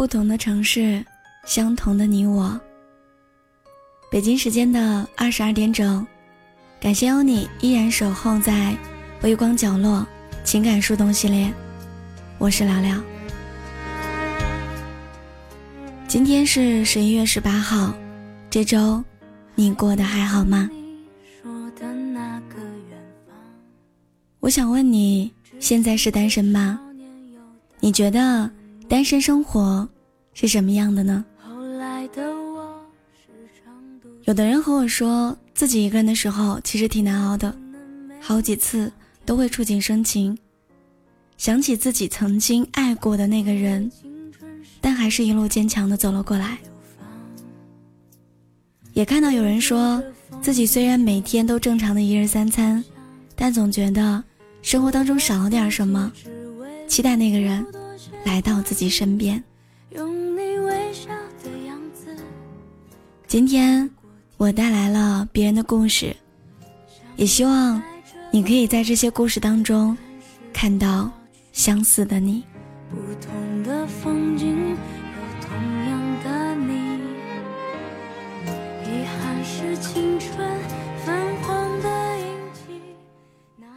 不同的城市，相同的你我。北京时间的二十二点整，感谢有你依然守候在微光角落情感树洞系列，我是聊聊。今天是十一月十八号，这周你过得还好吗？我想问你，现在是单身吗？你觉得？单身生活是什么样的呢？有的人和我说，自己一个人的时候其实挺难熬的，好几次都会触景生情，想起自己曾经爱过的那个人，但还是一路坚强的走了过来。也看到有人说自己虽然每天都正常的一日三餐，但总觉得生活当中少了点什么，期待那个人。来到自己身边。今天我带来了别人的故事，也希望你可以在这些故事当中看到相似的你。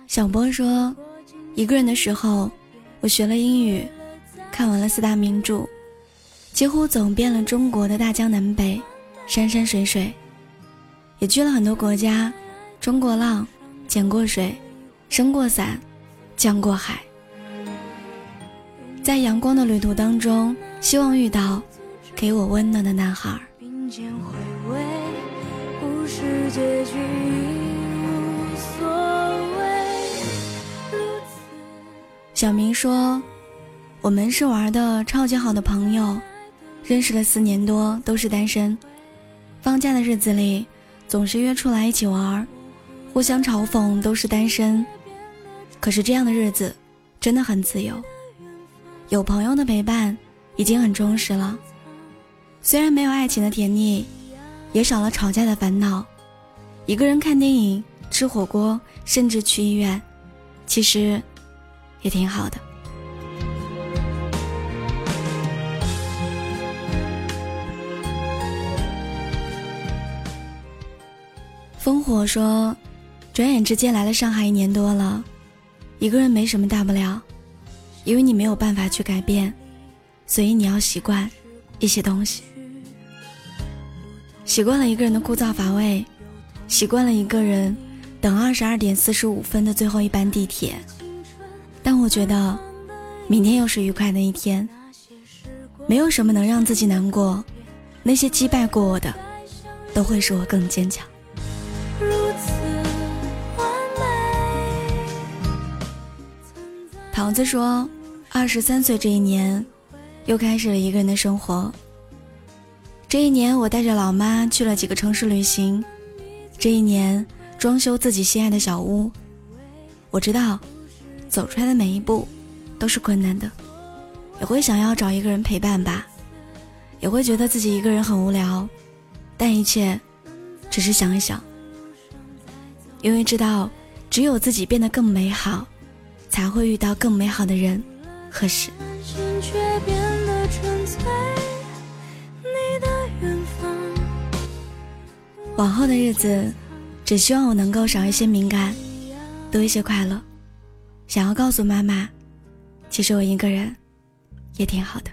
小波说，一个人的时候，我学了英语。看完了四大名著，几乎走遍了中国的大江南北，山山水水，也去了很多国家，冲过浪，捡过水，升过伞，降过海。在阳光的旅途当中，希望遇到给我温暖的男孩。小明说。我们是玩的超级好的朋友，认识了四年多，都是单身。放假的日子里，总是约出来一起玩，互相嘲讽都是单身。可是这样的日子真的很自由，有朋友的陪伴已经很充实了。虽然没有爱情的甜蜜，也少了吵架的烦恼。一个人看电影、吃火锅，甚至去医院，其实也挺好的。烽火说：“转眼之间来了上海一年多了，一个人没什么大不了，因为你没有办法去改变，所以你要习惯一些东西。习惯了一个人的枯燥乏味，习惯了一个人等二十二点四十五分的最后一班地铁。但我觉得，明天又是愉快的一天。没有什么能让自己难过，那些击败过我的，都会使我更坚强。”桃子说：“二十三岁这一年，又开始了一个人的生活。这一年，我带着老妈去了几个城市旅行。这一年，装修自己心爱的小屋。我知道，走出来的每一步都是困难的，也会想要找一个人陪伴吧，也会觉得自己一个人很无聊。但一切，只是想一想，因为知道，只有自己变得更美好。”才会遇到更美好的人和事。往后的日子，只希望我能够少一些敏感，多一些快乐。想要告诉妈妈，其实我一个人也挺好的。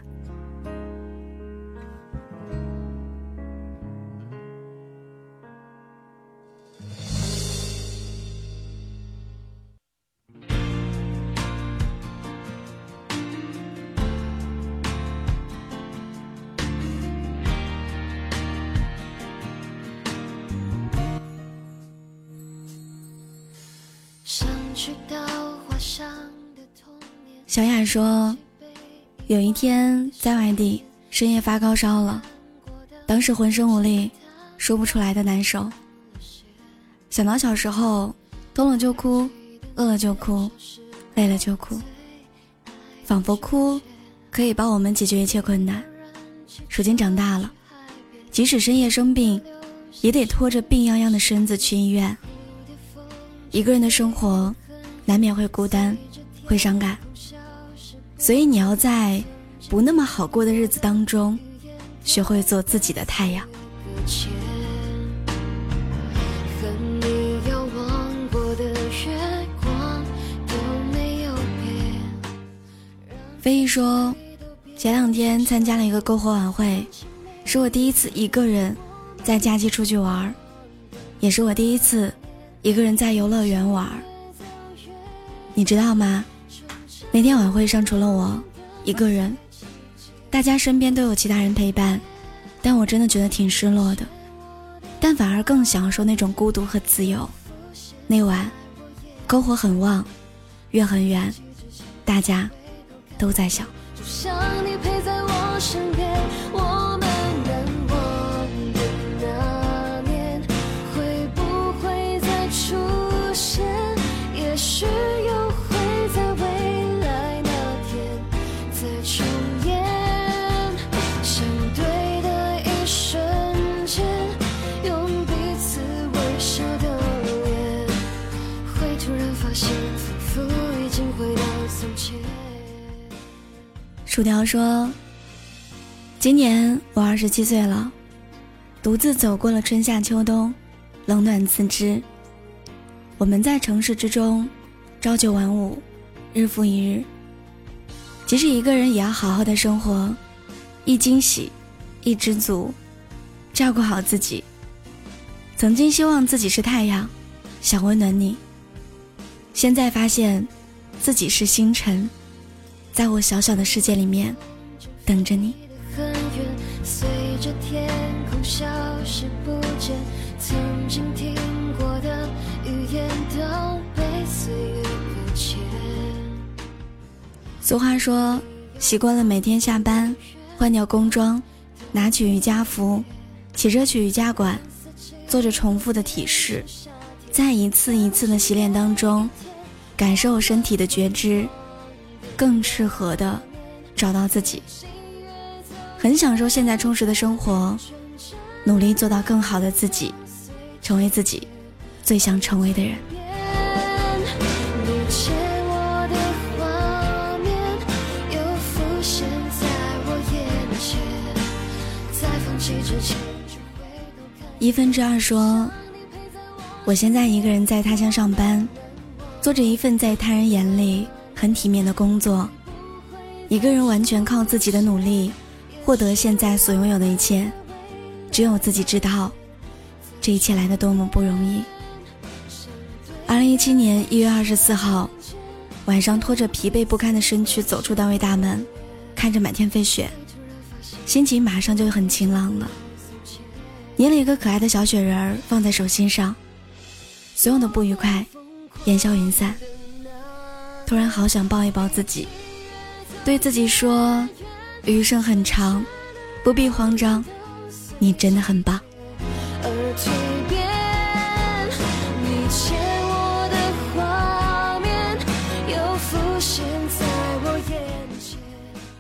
小雅说，有一天在外地深夜发高烧了，当时浑身无力，说不出来的难受。想到小时候，痛了就哭，饿了就哭，累了就哭，仿佛哭可以帮我们解决一切困难。如今长大了，即使深夜生病，也得拖着病殃殃的身子去医院。一个人的生活，难免会孤单，会伤感。所以你要在不那么好过的日子当中，学会做自己的太阳。飞翼说，前两天参加了一个篝火晚会，是我第一次一个人在假期出去玩，也是我第一次一个人在游乐园玩。你知道吗？那天晚会上除了我一个人，大家身边都有其他人陪伴，但我真的觉得挺失落的，但反而更享受那种孤独和自由。那晚，篝火很旺，月很圆，大家。都在想。薯条说：“今年我二十七岁了，独自走过了春夏秋冬，冷暖自知。我们在城市之中，朝九晚五，日复一日。即使一个人，也要好好的生活，一惊喜，一知足，照顾好自己。曾经希望自己是太阳，想温暖你。现在发现，自己是星辰。”在我小小的世界里面，等着你。俗话说，习惯了每天下班换掉工装，拿起瑜伽服，骑车去瑜伽馆，做着重复的体式，在一次一次的洗脸当中，感受身体的觉知。更适合的找到自己，很享受现在充实的生活，努力做到更好的自己，成为自己最想成为的人。一分之二说，我现在一个人在他乡上班，做着一份在他人眼里。很体面的工作，一个人完全靠自己的努力获得现在所拥有的一切，只有自己知道，这一切来的多么不容易。二零一七年一月二十四号晚上，拖着疲惫不堪的身躯走出单位大门，看着满天飞雪，心情马上就很晴朗了。捏了一个可爱的小雪人放在手心上，所有的不愉快烟消云散。突然好想抱一抱自己，对自己说：“余生很长，不必慌张，你真的很棒。”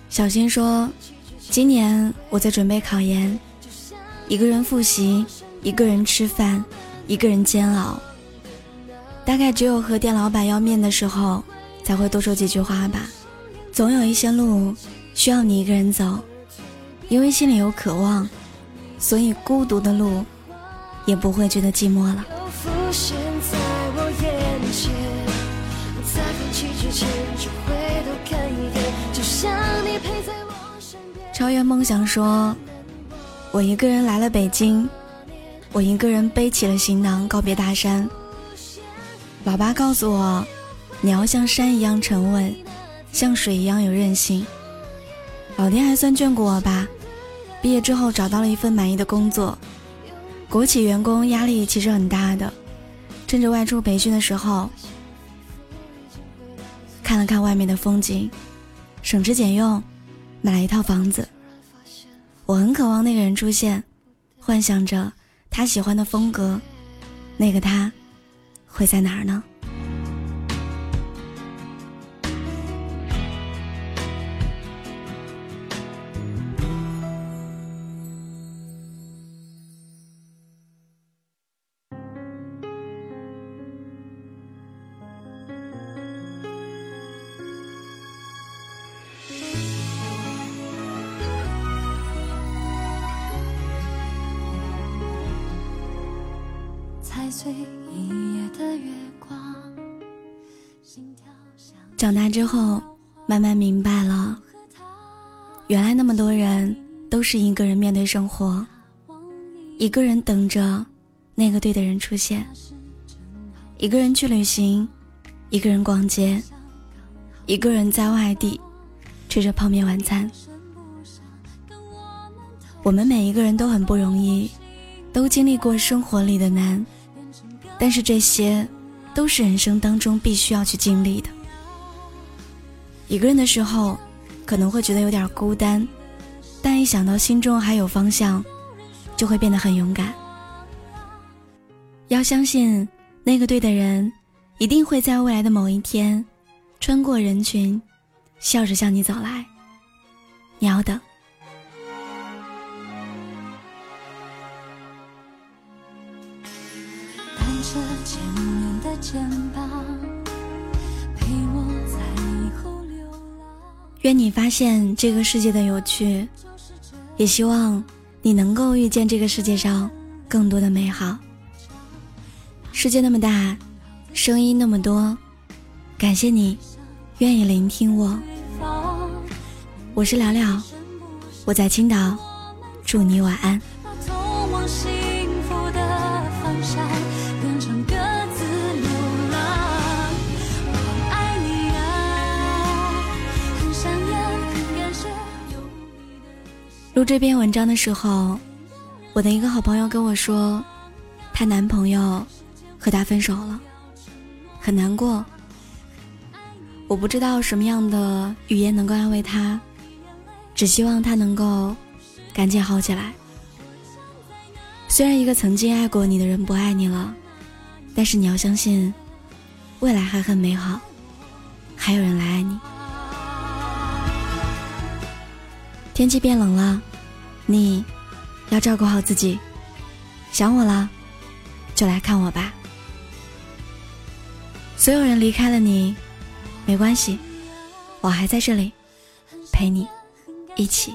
小新说：“今年我在准备考研，一个人复习，一个人吃饭，一个人煎熬。大概只有和店老板要面的时候。”才会多说几句话吧。总有一些路需要你一个人走，因为心里有渴望，所以孤独的路也不会觉得寂寞了。超越梦想说：“我一个人来了北京，我一个人背起了行囊告别大山。老爸告诉我。”你要像山一样沉稳，像水一样有韧性。老天还算眷顾我吧，毕业之后找到了一份满意的工作。国企员工压力其实很大的，趁着外出培训的时候，看了看外面的风景，省吃俭用买了一套房子。我很渴望那个人出现，幻想着他喜欢的风格，那个他会在哪儿呢？岁一夜的月光长大之后，慢慢明白了，原来那么多人都是一个人面对生活，一个人等着那个对的人出现，一个人去旅行，一个人逛街，一个人在外地吃着泡面晚餐。我们每一个人都很不容易，都经历过生活里的难，但是这些都是人生当中必须要去经历的。一个人的时候，可能会觉得有点孤单，但一想到心中还有方向，就会变得很勇敢。要相信那个对的人，一定会在未来的某一天，穿过人群，笑着向你走来。你要等。愿你发现这个世界的有趣，也希望你能够遇见这个世界上更多的美好。世界那么大，声音那么多，感谢你愿意聆听我。我是聊聊，我在青岛，祝你晚安。录这篇文章的时候，我的一个好朋友跟我说，她男朋友和她分手了，很难过。我不知道什么样的语言能够安慰她，只希望她能够赶紧好起来。虽然一个曾经爱过你的人不爱你了，但是你要相信，未来还很美好，还有人来爱你。天气变冷了。你，要照顾好自己。想我了，就来看我吧。所有人离开了你，没关系，我还在这里，陪你一起。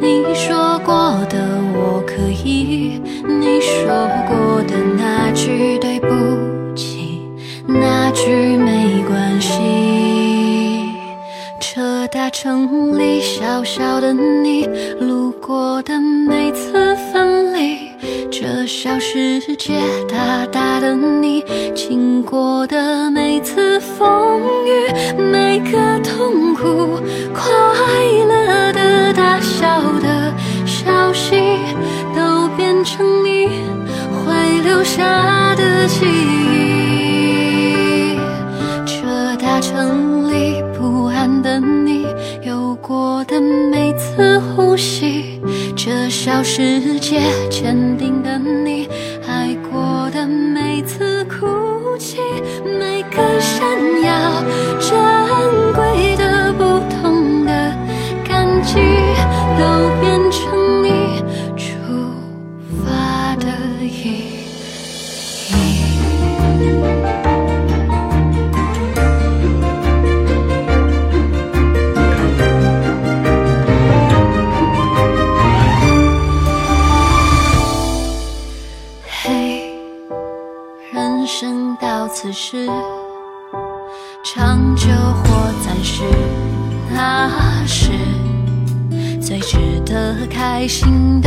你说过的我可以，你说过的那句对不起，那句没关系。这大城里小小的你，路过的每次分离，这小世界大大的你，经过的每次风雨，每个痛苦快乐小的消息都变。成你会留下的记忆，这大城里不安的你，有过的每次呼吸，这小世界坚定的你，心